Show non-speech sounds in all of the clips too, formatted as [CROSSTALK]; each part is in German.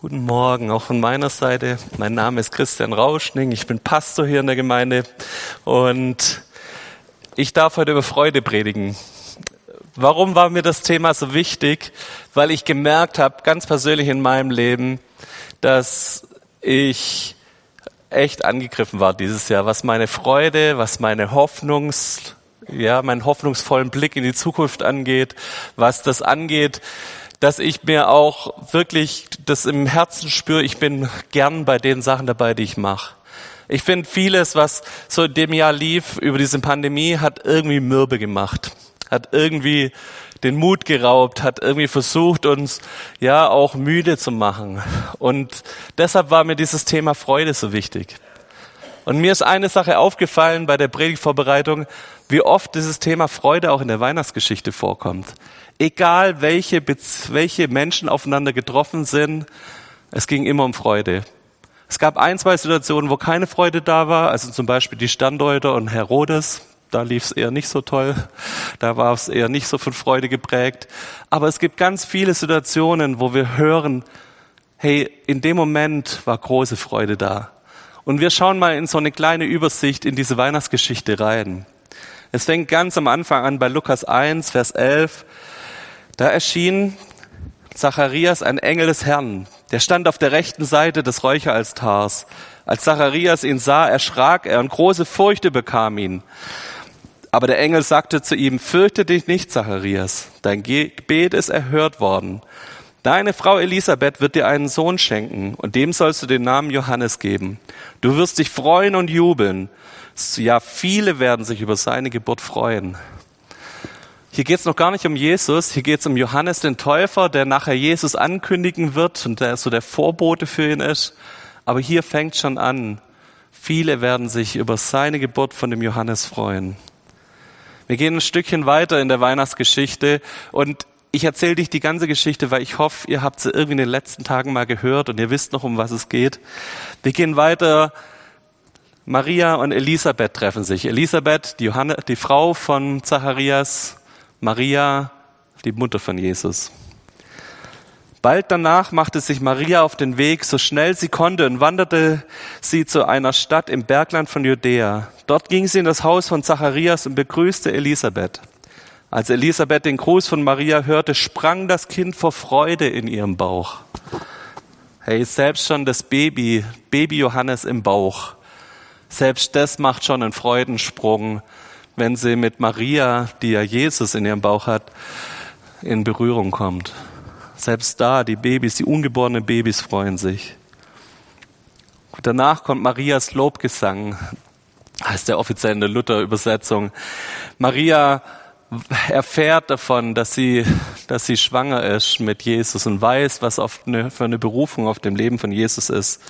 Guten Morgen, auch von meiner Seite. Mein Name ist Christian Rauschning, ich bin Pastor hier in der Gemeinde und ich darf heute über Freude predigen. Warum war mir das Thema so wichtig? Weil ich gemerkt habe, ganz persönlich in meinem Leben, dass ich echt angegriffen war dieses Jahr, was meine Freude, was meine Hoffnungs, ja, meinen hoffnungsvollen Blick in die Zukunft angeht, was das angeht, dass ich mir auch wirklich das im Herzen spüre, ich bin gern bei den Sachen dabei, die ich mache. Ich finde vieles, was so in dem Jahr lief über diese Pandemie, hat irgendwie mürbe gemacht, hat irgendwie den Mut geraubt, hat irgendwie versucht, uns ja auch müde zu machen. Und deshalb war mir dieses Thema Freude so wichtig. Und mir ist eine Sache aufgefallen bei der Predigtvorbereitung, wie oft dieses Thema Freude auch in der Weihnachtsgeschichte vorkommt egal welche, welche Menschen aufeinander getroffen sind, es ging immer um Freude. Es gab ein, zwei Situationen, wo keine Freude da war, also zum Beispiel die Standeuter und Herodes. Da lief es eher nicht so toll. Da war es eher nicht so von Freude geprägt. Aber es gibt ganz viele Situationen, wo wir hören, hey, in dem Moment war große Freude da. Und wir schauen mal in so eine kleine Übersicht in diese Weihnachtsgeschichte rein. Es fängt ganz am Anfang an bei Lukas 1, Vers 11. Da erschien Zacharias ein Engel des Herrn. Der stand auf der rechten Seite des Räucheraltars. Als Zacharias ihn sah, erschrak er und große Furcht bekam ihn. Aber der Engel sagte zu ihm, fürchte dich nicht, Zacharias, dein Gebet ist erhört worden. Deine Frau Elisabeth wird dir einen Sohn schenken und dem sollst du den Namen Johannes geben. Du wirst dich freuen und jubeln. Ja, viele werden sich über seine Geburt freuen. Hier geht es noch gar nicht um Jesus, hier geht es um Johannes den Täufer, der nachher Jesus ankündigen wird und der so der Vorbote für ihn ist. Aber hier fängt schon an. Viele werden sich über seine Geburt von dem Johannes freuen. Wir gehen ein Stückchen weiter in der Weihnachtsgeschichte und ich erzähle dich die ganze Geschichte, weil ich hoffe, ihr habt sie irgendwie in den letzten Tagen mal gehört und ihr wisst noch, um was es geht. Wir gehen weiter. Maria und Elisabeth treffen sich. Elisabeth, die, Johanne, die Frau von Zacharias, Maria, die Mutter von Jesus. Bald danach machte sich Maria auf den Weg, so schnell sie konnte, und wanderte sie zu einer Stadt im Bergland von Judäa. Dort ging sie in das Haus von Zacharias und begrüßte Elisabeth. Als Elisabeth den Gruß von Maria hörte, sprang das Kind vor Freude in ihrem Bauch. Hey, selbst schon das Baby, Baby Johannes im Bauch, selbst das macht schon einen Freudensprung wenn sie mit Maria, die ja Jesus in ihrem Bauch hat, in Berührung kommt. Selbst da, die Babys, die ungeborenen Babys freuen sich. Danach kommt Marias Lobgesang, heißt der offiziell in der Luther-Übersetzung. Maria erfährt davon, dass sie, dass sie schwanger ist mit Jesus und weiß, was eine, für eine Berufung auf dem Leben von Jesus ist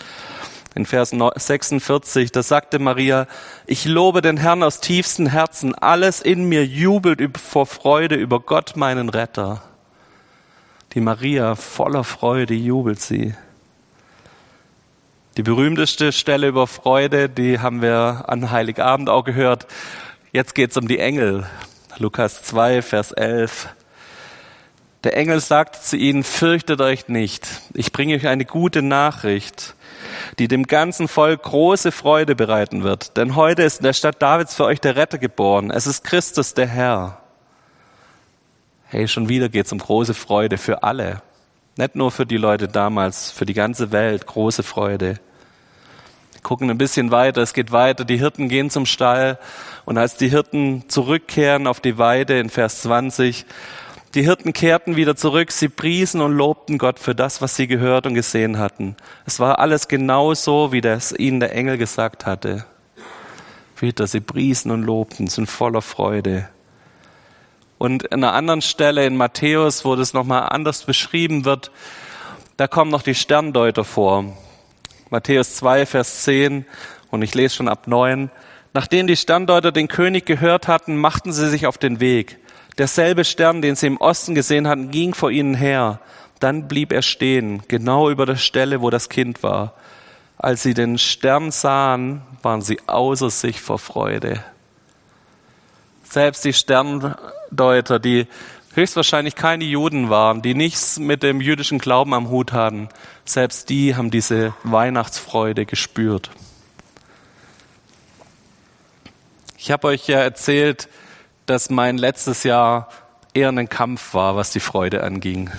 in Vers 46, da sagte Maria, ich lobe den Herrn aus tiefstem Herzen, alles in mir jubelt vor Freude über Gott, meinen Retter. Die Maria voller Freude jubelt sie. Die berühmteste Stelle über Freude, die haben wir an Heiligabend auch gehört. Jetzt geht's um die Engel. Lukas 2, Vers 11. Der Engel sagt zu ihnen, fürchtet euch nicht. Ich bringe euch eine gute Nachricht die dem ganzen Volk große Freude bereiten wird. Denn heute ist in der Stadt Davids für euch der Retter geboren. Es ist Christus, der Herr. Hey, schon wieder geht's um große Freude für alle. Nicht nur für die Leute damals, für die ganze Welt große Freude. Wir gucken ein bisschen weiter, es geht weiter, die Hirten gehen zum Stall und als die Hirten zurückkehren auf die Weide in Vers 20, die Hirten kehrten wieder zurück, sie priesen und lobten Gott für das, was sie gehört und gesehen hatten. Es war alles genau so, wie das ihnen der Engel gesagt hatte. Wieder, sie priesen und lobten, sind voller Freude. Und an einer anderen Stelle in Matthäus, wo das nochmal anders beschrieben wird, da kommen noch die Sterndeuter vor. Matthäus 2, Vers 10, und ich lese schon ab 9. Nachdem die Sterndeuter den König gehört hatten, machten sie sich auf den Weg. Derselbe Stern, den sie im Osten gesehen hatten, ging vor ihnen her. Dann blieb er stehen, genau über der Stelle, wo das Kind war. Als sie den Stern sahen, waren sie außer sich vor Freude. Selbst die Sterndeuter, die höchstwahrscheinlich keine Juden waren, die nichts mit dem jüdischen Glauben am Hut hatten, selbst die haben diese Weihnachtsfreude gespürt. Ich habe euch ja erzählt, dass mein letztes Jahr eher ein Kampf war, was die Freude anging.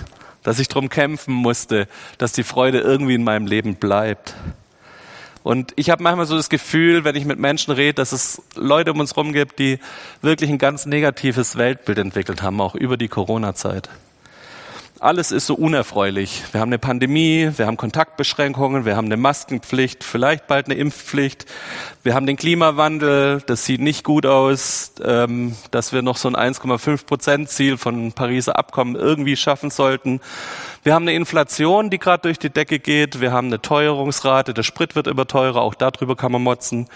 Dass ich darum kämpfen musste, dass die Freude irgendwie in meinem Leben bleibt. Und ich habe manchmal so das Gefühl, wenn ich mit Menschen rede, dass es Leute um uns herum gibt, die wirklich ein ganz negatives Weltbild entwickelt haben, auch über die Corona-Zeit. Alles ist so unerfreulich. Wir haben eine Pandemie, wir haben Kontaktbeschränkungen, wir haben eine Maskenpflicht, vielleicht bald eine Impfpflicht. Wir haben den Klimawandel, das sieht nicht gut aus, ähm, dass wir noch so ein 1,5 Prozent Ziel von Pariser Abkommen irgendwie schaffen sollten. Wir haben eine Inflation, die gerade durch die Decke geht. Wir haben eine Teuerungsrate, der Sprit wird immer teurer, auch darüber kann man motzen.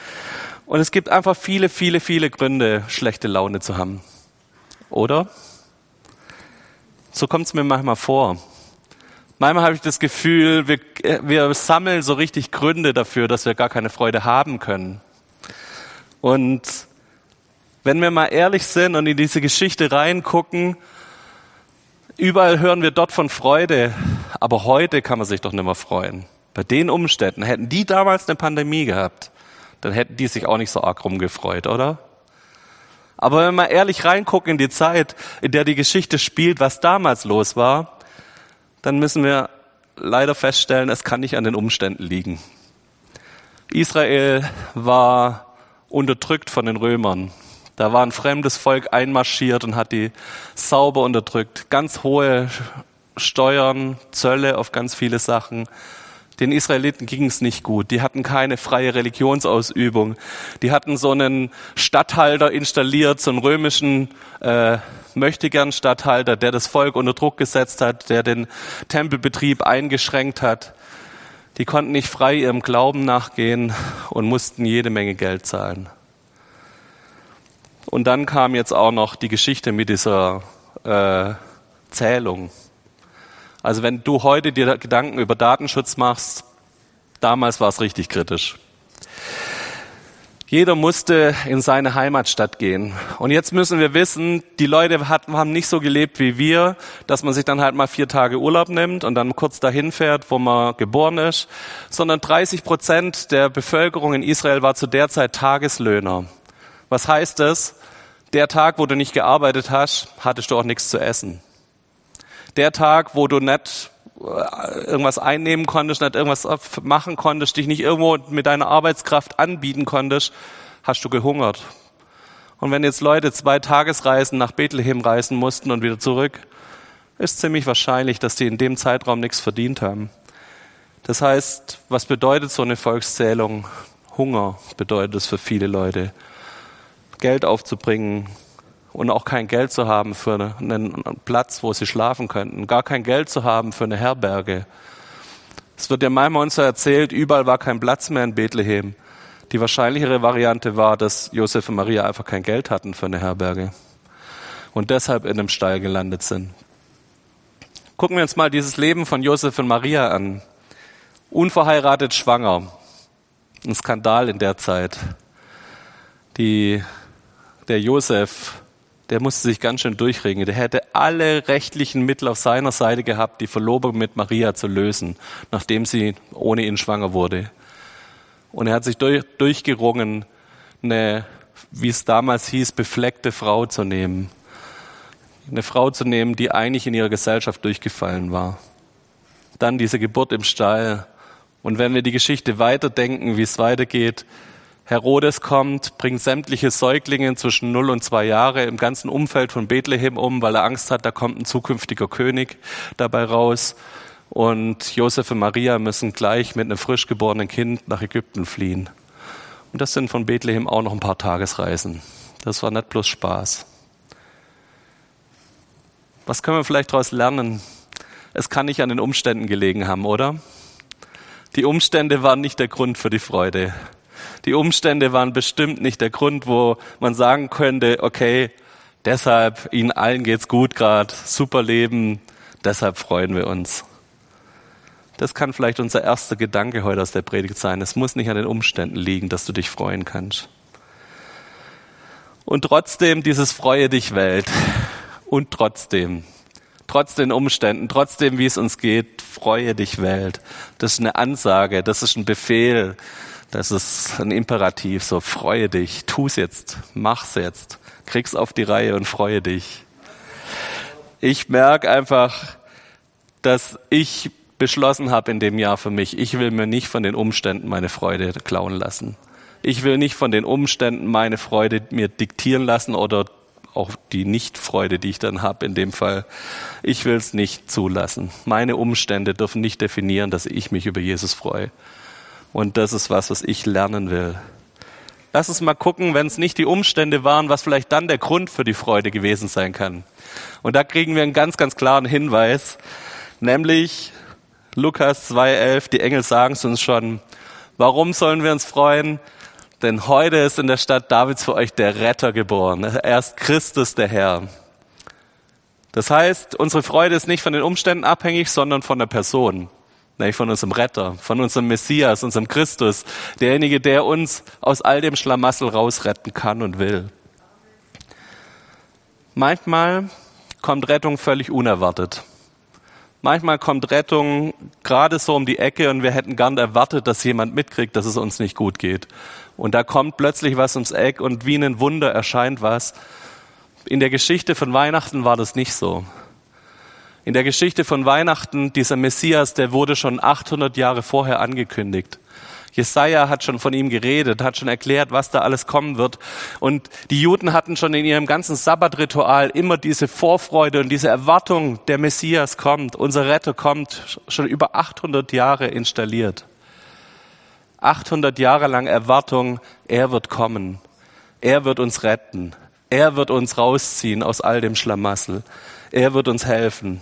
Und es gibt einfach viele, viele, viele Gründe, schlechte Laune zu haben. Oder? So kommt es mir manchmal vor. Manchmal habe ich das Gefühl, wir, wir sammeln so richtig Gründe dafür, dass wir gar keine Freude haben können. Und wenn wir mal ehrlich sind und in diese Geschichte reingucken, überall hören wir dort von Freude, aber heute kann man sich doch nicht mehr freuen. Bei den Umständen, hätten die damals eine Pandemie gehabt, dann hätten die sich auch nicht so arg rumgefreut, oder? Aber wenn wir ehrlich reingucken in die Zeit, in der die Geschichte spielt, was damals los war, dann müssen wir leider feststellen, es kann nicht an den Umständen liegen. Israel war unterdrückt von den Römern. Da war ein fremdes Volk einmarschiert und hat die sauber unterdrückt. Ganz hohe Steuern, Zölle auf ganz viele Sachen. Den Israeliten ging es nicht gut. Die hatten keine freie Religionsausübung. Die hatten so einen Statthalter installiert, so einen römischen äh, möchtegern Statthalter, der das Volk unter Druck gesetzt hat, der den Tempelbetrieb eingeschränkt hat. Die konnten nicht frei ihrem Glauben nachgehen und mussten jede Menge Geld zahlen. Und dann kam jetzt auch noch die Geschichte mit dieser äh, Zählung. Also wenn du heute dir Gedanken über Datenschutz machst, damals war es richtig kritisch. Jeder musste in seine Heimatstadt gehen. Und jetzt müssen wir wissen, die Leute haben nicht so gelebt wie wir, dass man sich dann halt mal vier Tage Urlaub nimmt und dann kurz dahin fährt, wo man geboren ist, sondern 30 Prozent der Bevölkerung in Israel war zu der Zeit Tageslöhner. Was heißt das? Der Tag, wo du nicht gearbeitet hast, hattest du auch nichts zu essen der Tag, wo du nicht äh, irgendwas einnehmen konntest, nicht irgendwas machen konntest, dich nicht irgendwo mit deiner Arbeitskraft anbieten konntest, hast du gehungert. Und wenn jetzt Leute zwei Tagesreisen nach Bethlehem reisen mussten und wieder zurück, ist ziemlich wahrscheinlich, dass die in dem Zeitraum nichts verdient haben. Das heißt, was bedeutet so eine Volkszählung? Hunger bedeutet es für viele Leute. Geld aufzubringen, und auch kein Geld zu haben für einen Platz, wo sie schlafen könnten, gar kein Geld zu haben für eine Herberge. Es wird ja manchmal uns erzählt, überall war kein Platz mehr in Bethlehem. Die wahrscheinlichere Variante war, dass Josef und Maria einfach kein Geld hatten für eine Herberge und deshalb in einem Stall gelandet sind. Gucken wir uns mal dieses Leben von Josef und Maria an. Unverheiratet schwanger. Ein Skandal in der Zeit. Die, der Josef der musste sich ganz schön durchringen. Der hätte alle rechtlichen Mittel auf seiner Seite gehabt, die Verlobung mit Maria zu lösen, nachdem sie ohne ihn schwanger wurde. Und er hat sich durch, durchgerungen, eine, wie es damals hieß, befleckte Frau zu nehmen. Eine Frau zu nehmen, die eigentlich in ihrer Gesellschaft durchgefallen war. Dann diese Geburt im Stall. Und wenn wir die Geschichte weiterdenken, wie es weitergeht, Herodes kommt, bringt sämtliche Säuglinge zwischen 0 und 2 Jahre im ganzen Umfeld von Bethlehem um, weil er Angst hat, da kommt ein zukünftiger König dabei raus. Und Josef und Maria müssen gleich mit einem frisch geborenen Kind nach Ägypten fliehen. Und das sind von Bethlehem auch noch ein paar Tagesreisen. Das war nicht bloß Spaß. Was können wir vielleicht daraus lernen? Es kann nicht an den Umständen gelegen haben, oder? Die Umstände waren nicht der Grund für die Freude. Die Umstände waren bestimmt nicht der Grund, wo man sagen könnte, okay, deshalb ihnen allen geht's gut gerade, super Leben, deshalb freuen wir uns. Das kann vielleicht unser erster Gedanke heute aus der Predigt sein. Es muss nicht an den Umständen liegen, dass du dich freuen kannst. Und trotzdem dieses Freue dich Welt. Und trotzdem, trotz den Umständen, trotzdem, wie es uns geht, freue dich Welt. Das ist eine Ansage, das ist ein Befehl, das ist ein Imperativ, so freue dich, tu's jetzt, mach's jetzt, krieg's auf die Reihe und freue dich. Ich merke einfach, dass ich beschlossen habe in dem Jahr für mich, ich will mir nicht von den Umständen meine Freude klauen lassen. Ich will nicht von den Umständen meine Freude mir diktieren lassen oder auch die Nichtfreude, die ich dann habe in dem Fall. Ich will es nicht zulassen. Meine Umstände dürfen nicht definieren, dass ich mich über Jesus freue. Und das ist was, was ich lernen will. Lass uns mal gucken, wenn es nicht die Umstände waren, was vielleicht dann der Grund für die Freude gewesen sein kann. Und da kriegen wir einen ganz, ganz klaren Hinweis, nämlich Lukas 2.11, die Engel sagen es uns schon. Warum sollen wir uns freuen? Denn heute ist in der Stadt Davids für euch der Retter geboren. Er ist Christus der Herr. Das heißt, unsere Freude ist nicht von den Umständen abhängig, sondern von der Person. Nämlich von unserem Retter, von unserem Messias, unserem Christus. Derjenige, der uns aus all dem Schlamassel rausretten kann und will. Manchmal kommt Rettung völlig unerwartet. Manchmal kommt Rettung gerade so um die Ecke und wir hätten gern erwartet, dass jemand mitkriegt, dass es uns nicht gut geht. Und da kommt plötzlich was ums Eck und wie ein Wunder erscheint was. In der Geschichte von Weihnachten war das nicht so. In der Geschichte von Weihnachten, dieser Messias, der wurde schon 800 Jahre vorher angekündigt. Jesaja hat schon von ihm geredet, hat schon erklärt, was da alles kommen wird. Und die Juden hatten schon in ihrem ganzen Sabbatritual immer diese Vorfreude und diese Erwartung, der Messias kommt, unser Retter kommt, schon über 800 Jahre installiert. 800 Jahre lang Erwartung, er wird kommen. Er wird uns retten. Er wird uns rausziehen aus all dem Schlamassel. Er wird uns helfen.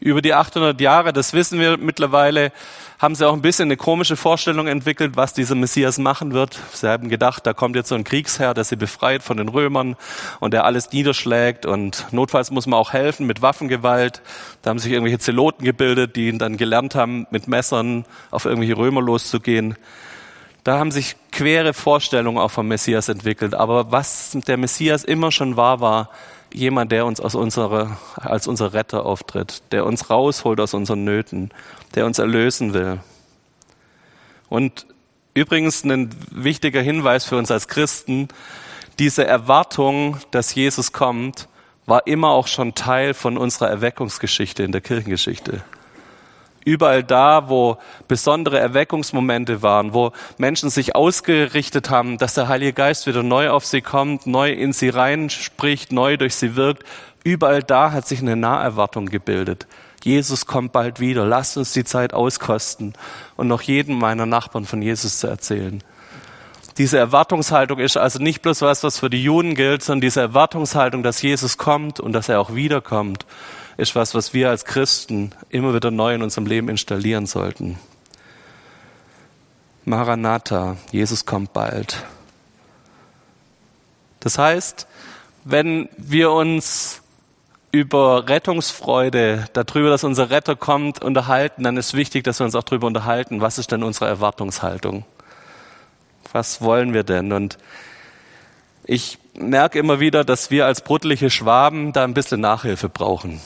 Über die 800 Jahre, das wissen wir mittlerweile, haben sie auch ein bisschen eine komische Vorstellung entwickelt, was dieser Messias machen wird. Sie haben gedacht, da kommt jetzt so ein Kriegsherr, der sie befreit von den Römern und der alles niederschlägt und notfalls muss man auch helfen mit Waffengewalt. Da haben sich irgendwelche Zeloten gebildet, die ihn dann gelernt haben, mit Messern auf irgendwelche Römer loszugehen. Da haben sich quere Vorstellungen auch vom Messias entwickelt. Aber was der Messias immer schon war, war, jemand, der uns aus unserer, als unser Retter auftritt, der uns rausholt aus unseren Nöten, der uns erlösen will. Und übrigens ein wichtiger Hinweis für uns als Christen, diese Erwartung, dass Jesus kommt, war immer auch schon Teil von unserer Erweckungsgeschichte in der Kirchengeschichte. Überall da, wo besondere Erweckungsmomente waren, wo Menschen sich ausgerichtet haben, dass der Heilige Geist wieder neu auf sie kommt, neu in sie reinspricht, neu durch sie wirkt, überall da hat sich eine Naherwartung gebildet. Jesus kommt bald wieder. Lasst uns die Zeit auskosten und noch jedem meiner Nachbarn von Jesus zu erzählen. Diese Erwartungshaltung ist also nicht bloß was, was für die Juden gilt, sondern diese Erwartungshaltung, dass Jesus kommt und dass er auch wiederkommt ist was, was wir als Christen immer wieder neu in unserem Leben installieren sollten. Maranatha, Jesus kommt bald. Das heißt, wenn wir uns über Rettungsfreude, darüber, dass unser Retter kommt, unterhalten, dann ist wichtig, dass wir uns auch darüber unterhalten, was ist denn unsere Erwartungshaltung? Was wollen wir denn? Und ich merke immer wieder, dass wir als brutliche Schwaben da ein bisschen Nachhilfe brauchen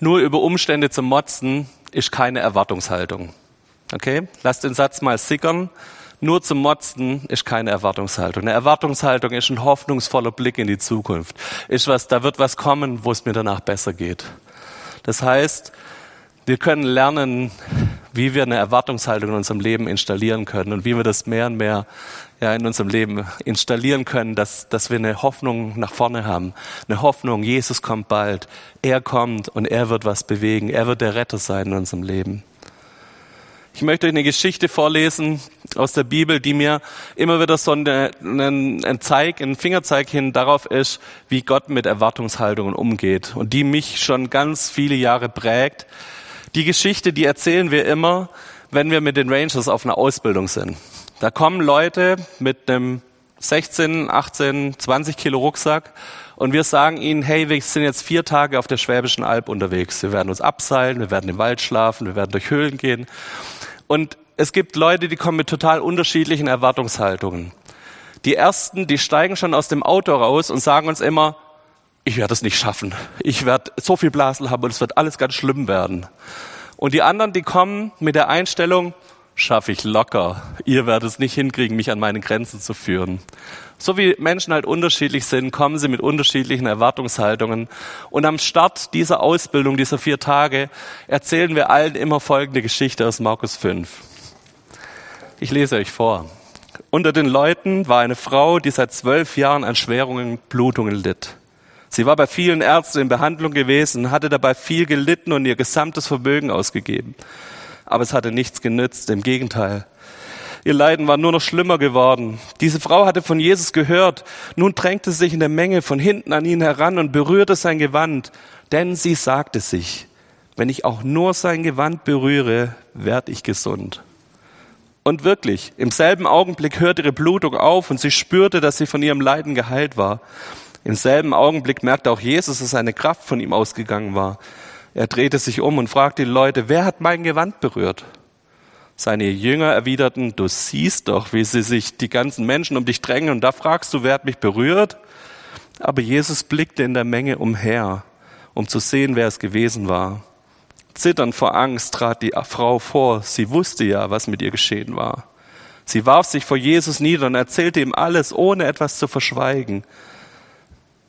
nur über Umstände zu motzen, ist keine Erwartungshaltung. Okay? Lass den Satz mal sickern. Nur zu motzen ist keine Erwartungshaltung. Eine Erwartungshaltung ist ein hoffnungsvoller Blick in die Zukunft. Ist was, da wird was kommen, wo es mir danach besser geht. Das heißt, wir können lernen, wie wir eine Erwartungshaltung in unserem Leben installieren können und wie wir das mehr und mehr ja, in unserem Leben installieren können, dass, dass wir eine Hoffnung nach vorne haben. Eine Hoffnung, Jesus kommt bald. Er kommt und er wird was bewegen. Er wird der Retter sein in unserem Leben. Ich möchte euch eine Geschichte vorlesen aus der Bibel, die mir immer wieder so einen, ein Zeig, ein Fingerzeig hin darauf ist, wie Gott mit Erwartungshaltungen umgeht und die mich schon ganz viele Jahre prägt. Die Geschichte, die erzählen wir immer, wenn wir mit den Rangers auf einer Ausbildung sind. Da kommen Leute mit einem 16, 18, 20 Kilo Rucksack und wir sagen ihnen, hey, wir sind jetzt vier Tage auf der Schwäbischen Alb unterwegs. Wir werden uns abseilen, wir werden im Wald schlafen, wir werden durch Höhlen gehen. Und es gibt Leute, die kommen mit total unterschiedlichen Erwartungshaltungen. Die ersten, die steigen schon aus dem Auto raus und sagen uns immer, ich werde es nicht schaffen. Ich werde so viel Blasen haben und es wird alles ganz schlimm werden. Und die anderen, die kommen mit der Einstellung, schaffe ich locker. Ihr werdet es nicht hinkriegen, mich an meine Grenzen zu führen. So wie Menschen halt unterschiedlich sind, kommen sie mit unterschiedlichen Erwartungshaltungen. Und am Start dieser Ausbildung, dieser vier Tage, erzählen wir allen immer folgende Geschichte aus Markus 5. Ich lese euch vor. Unter den Leuten war eine Frau, die seit zwölf Jahren an Schwerungen, Blutungen litt. Sie war bei vielen Ärzten in Behandlung gewesen, hatte dabei viel gelitten und ihr gesamtes Vermögen ausgegeben. Aber es hatte nichts genützt, im Gegenteil. Ihr Leiden war nur noch schlimmer geworden. Diese Frau hatte von Jesus gehört. Nun drängte sie sich in der Menge von hinten an ihn heran und berührte sein Gewand. Denn sie sagte sich, wenn ich auch nur sein Gewand berühre, werde ich gesund. Und wirklich, im selben Augenblick hörte ihre Blutung auf und sie spürte, dass sie von ihrem Leiden geheilt war. Im selben Augenblick merkte auch Jesus, dass eine Kraft von ihm ausgegangen war. Er drehte sich um und fragte die Leute, wer hat mein Gewand berührt? Seine Jünger erwiderten, du siehst doch, wie sie sich die ganzen Menschen um dich drängen und da fragst du, wer hat mich berührt? Aber Jesus blickte in der Menge umher, um zu sehen, wer es gewesen war. Zitternd vor Angst trat die Frau vor. Sie wusste ja, was mit ihr geschehen war. Sie warf sich vor Jesus nieder und erzählte ihm alles, ohne etwas zu verschweigen.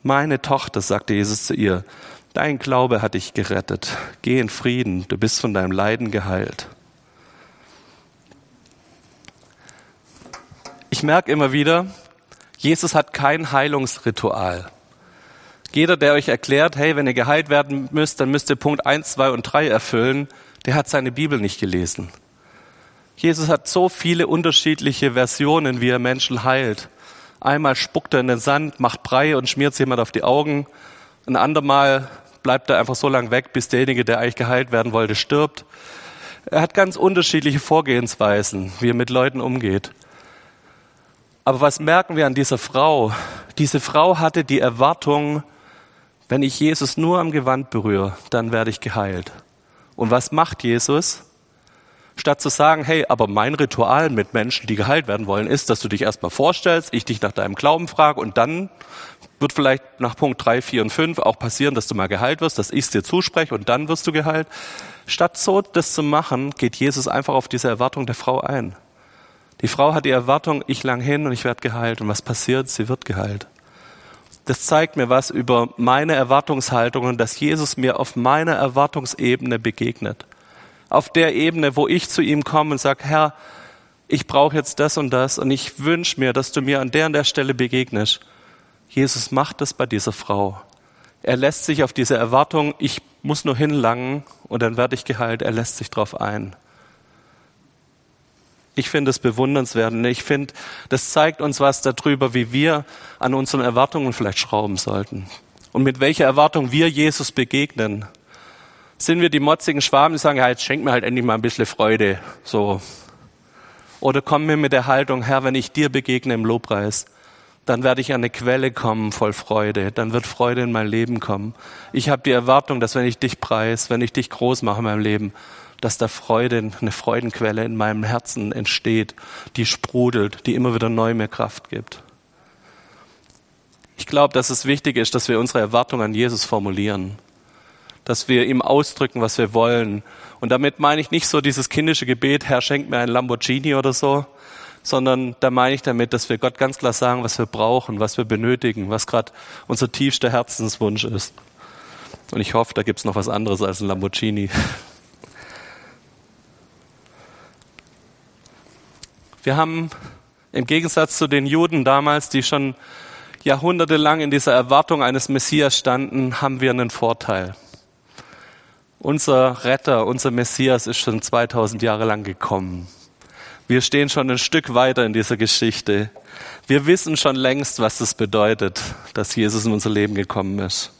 Meine Tochter, sagte Jesus zu ihr, dein Glaube hat dich gerettet. Geh in Frieden, du bist von deinem Leiden geheilt. Ich merke immer wieder, Jesus hat kein Heilungsritual. Jeder, der euch erklärt, hey, wenn ihr geheilt werden müsst, dann müsst ihr Punkt 1, 2 und 3 erfüllen, der hat seine Bibel nicht gelesen. Jesus hat so viele unterschiedliche Versionen, wie er Menschen heilt. Einmal spuckt er in den Sand, macht Brei und schmiert jemand auf die Augen. Ein andermal bleibt er einfach so lange weg, bis derjenige, der eigentlich geheilt werden wollte, stirbt. Er hat ganz unterschiedliche Vorgehensweisen, wie er mit Leuten umgeht. Aber was merken wir an dieser Frau? Diese Frau hatte die Erwartung, wenn ich Jesus nur am Gewand berühre, dann werde ich geheilt. Und was macht Jesus? Statt zu sagen, hey, aber mein Ritual mit Menschen, die geheilt werden wollen, ist, dass du dich erstmal vorstellst, ich dich nach deinem Glauben frage und dann wird vielleicht nach Punkt 3, 4 und 5 auch passieren, dass du mal geheilt wirst, dass ich es dir zuspreche und dann wirst du geheilt. Statt so das zu machen, geht Jesus einfach auf diese Erwartung der Frau ein. Die Frau hat die Erwartung, ich lang hin und ich werde geheilt. Und was passiert? Sie wird geheilt. Das zeigt mir was über meine Erwartungshaltung dass Jesus mir auf meiner Erwartungsebene begegnet. Auf der Ebene, wo ich zu ihm komme und sage, Herr, ich brauche jetzt das und das und ich wünsche mir, dass du mir an der und der Stelle begegnest. Jesus macht das bei dieser Frau. Er lässt sich auf diese Erwartung, ich muss nur hinlangen und dann werde ich geheilt, er lässt sich drauf ein. Ich finde es bewundernswert und ich finde, das zeigt uns was darüber, wie wir an unseren Erwartungen vielleicht schrauben sollten. Und mit welcher Erwartung wir Jesus begegnen. Sind wir die motzigen Schwaben, die sagen, ja, jetzt schenk mir halt endlich mal ein bisschen Freude, so. Oder kommen wir mit der Haltung, Herr, wenn ich dir begegne im Lobpreis, dann werde ich an eine Quelle kommen voll Freude, dann wird Freude in mein Leben kommen. Ich habe die Erwartung, dass wenn ich dich preis, wenn ich dich groß mache in meinem Leben, dass da Freude, eine Freudenquelle in meinem Herzen entsteht, die sprudelt, die immer wieder neu mir Kraft gibt. Ich glaube, dass es wichtig ist, dass wir unsere Erwartungen an Jesus formulieren, dass wir ihm ausdrücken, was wir wollen. Und damit meine ich nicht so dieses kindische Gebet, Herr, schenk mir ein Lamborghini oder so, sondern da meine ich damit, dass wir Gott ganz klar sagen, was wir brauchen, was wir benötigen, was gerade unser tiefster Herzenswunsch ist. Und ich hoffe, da gibt es noch was anderes als ein Lamborghini. [LAUGHS] Wir haben im Gegensatz zu den Juden damals, die schon jahrhundertelang in dieser Erwartung eines Messias standen, haben wir einen Vorteil. Unser Retter, unser Messias ist schon 2000 Jahre lang gekommen. Wir stehen schon ein Stück weiter in dieser Geschichte. Wir wissen schon längst, was das bedeutet, dass Jesus in unser Leben gekommen ist.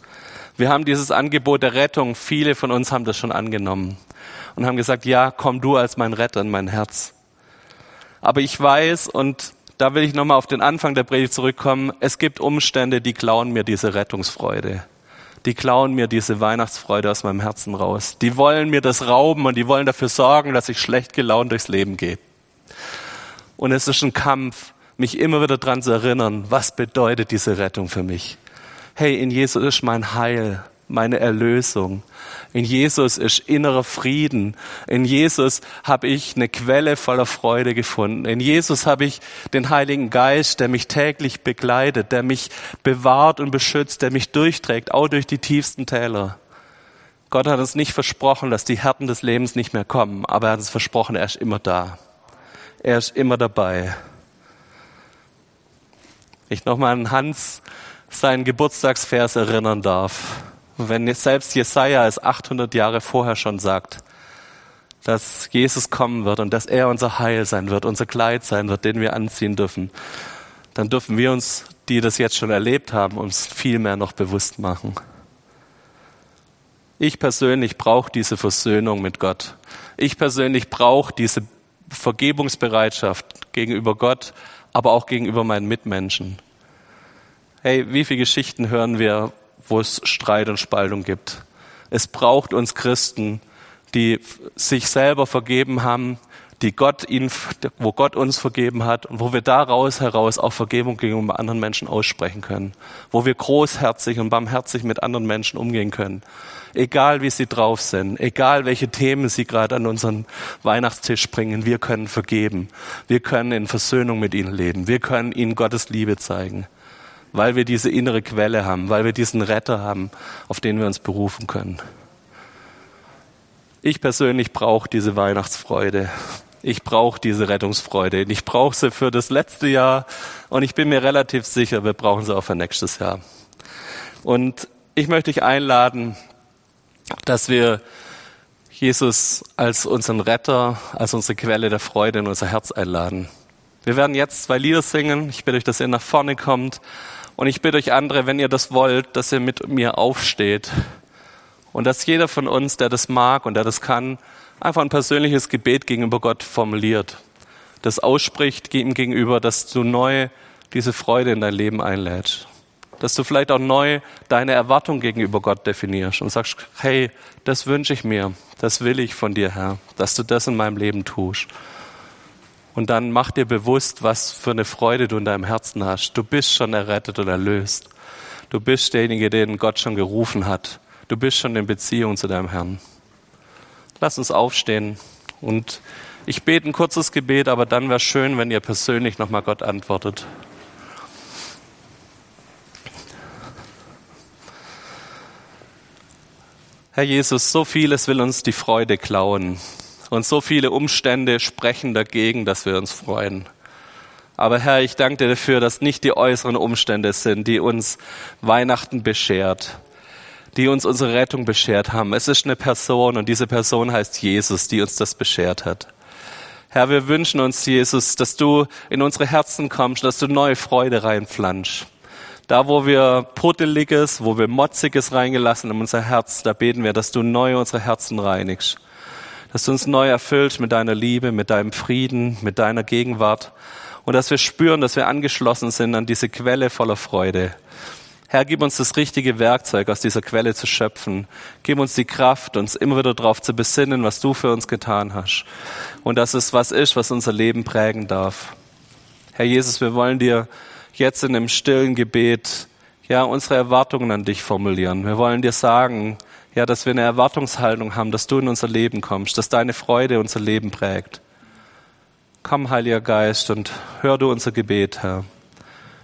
Wir haben dieses Angebot der Rettung, viele von uns haben das schon angenommen und haben gesagt, ja, komm du als mein Retter in mein Herz. Aber ich weiß, und da will ich nochmal auf den Anfang der Predigt zurückkommen, es gibt Umstände, die klauen mir diese Rettungsfreude. Die klauen mir diese Weihnachtsfreude aus meinem Herzen raus. Die wollen mir das rauben und die wollen dafür sorgen, dass ich schlecht gelaunt durchs Leben gehe. Und es ist ein Kampf, mich immer wieder dran zu erinnern, was bedeutet diese Rettung für mich? hey, in Jesus ist mein Heil, meine Erlösung. In Jesus ist innerer Frieden. In Jesus habe ich eine Quelle voller Freude gefunden. In Jesus habe ich den Heiligen Geist, der mich täglich begleitet, der mich bewahrt und beschützt, der mich durchträgt, auch durch die tiefsten Täler. Gott hat uns nicht versprochen, dass die Härten des Lebens nicht mehr kommen, aber er hat uns versprochen, er ist immer da. Er ist immer dabei. Ich nochmal an Hans seinen Geburtstagsvers erinnern darf. Wenn selbst Jesaja es 800 Jahre vorher schon sagt, dass Jesus kommen wird und dass er unser Heil sein wird, unser Kleid sein wird, den wir anziehen dürfen, dann dürfen wir uns, die das jetzt schon erlebt haben, uns viel mehr noch bewusst machen. Ich persönlich brauche diese Versöhnung mit Gott. Ich persönlich brauche diese Vergebungsbereitschaft gegenüber Gott, aber auch gegenüber meinen Mitmenschen. Hey, wie viele Geschichten hören wir, wo es Streit und Spaltung gibt. Es braucht uns Christen, die sich selber vergeben haben, die Gott ihnen, wo Gott uns vergeben hat und wo wir daraus heraus auch Vergebung gegenüber anderen Menschen aussprechen können, wo wir großherzig und barmherzig mit anderen Menschen umgehen können, egal wie sie drauf sind, egal welche Themen sie gerade an unseren Weihnachtstisch bringen, wir können vergeben, wir können in Versöhnung mit ihnen leben, wir können ihnen Gottes Liebe zeigen weil wir diese innere Quelle haben, weil wir diesen Retter haben, auf den wir uns berufen können. Ich persönlich brauche diese Weihnachtsfreude. Ich brauche diese Rettungsfreude. Ich brauche sie für das letzte Jahr und ich bin mir relativ sicher, wir brauchen sie auch für nächstes Jahr. Und ich möchte dich einladen, dass wir Jesus als unseren Retter, als unsere Quelle der Freude in unser Herz einladen. Wir werden jetzt zwei Lieder singen. Ich bitte euch, dass ihr nach vorne kommt und ich bitte euch andere, wenn ihr das wollt, dass ihr mit mir aufsteht. Und dass jeder von uns, der das mag und der das kann, einfach ein persönliches Gebet gegenüber Gott formuliert. Das ausspricht ihm gegenüber, dass du neu diese Freude in dein Leben einlädst. Dass du vielleicht auch neu deine Erwartung gegenüber Gott definierst und sagst, hey, das wünsche ich mir, das will ich von dir, Herr, dass du das in meinem Leben tust. Und dann mach dir bewusst, was für eine Freude du in deinem Herzen hast. Du bist schon errettet und erlöst. Du bist derjenige, den Gott schon gerufen hat. Du bist schon in Beziehung zu deinem Herrn. Lass uns aufstehen und ich bete ein kurzes Gebet, aber dann wäre schön, wenn ihr persönlich nochmal Gott antwortet. Herr Jesus, so vieles will uns die Freude klauen. Und so viele Umstände sprechen dagegen, dass wir uns freuen. Aber Herr, ich danke dir dafür, dass nicht die äußeren Umstände sind, die uns Weihnachten beschert, die uns unsere Rettung beschert haben. Es ist eine Person und diese Person heißt Jesus, die uns das beschert hat. Herr, wir wünschen uns, Jesus, dass du in unsere Herzen kommst, dass du neue Freude reinpflanzt. Da, wo wir Puddeliges, wo wir Motziges reingelassen in unser Herz, da beten wir, dass du neu unsere Herzen reinigst dass du uns neu erfüllst mit deiner Liebe, mit deinem Frieden, mit deiner Gegenwart und dass wir spüren, dass wir angeschlossen sind an diese Quelle voller Freude. Herr, gib uns das richtige Werkzeug, aus dieser Quelle zu schöpfen. Gib uns die Kraft, uns immer wieder darauf zu besinnen, was du für uns getan hast. Und dass es was ist, was unser Leben prägen darf. Herr Jesus, wir wollen dir jetzt in einem stillen Gebet, ja, unsere Erwartungen an dich formulieren. Wir wollen dir sagen, ja, dass wir eine Erwartungshaltung haben, dass du in unser Leben kommst, dass deine Freude unser Leben prägt. Komm, Heiliger Geist, und hör du unser Gebet, Herr.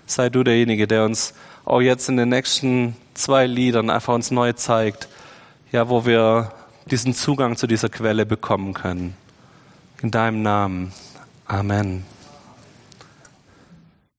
Sei du derjenige, der uns auch jetzt in den nächsten zwei Liedern einfach uns neu zeigt, ja, wo wir diesen Zugang zu dieser Quelle bekommen können. In deinem Namen. Amen.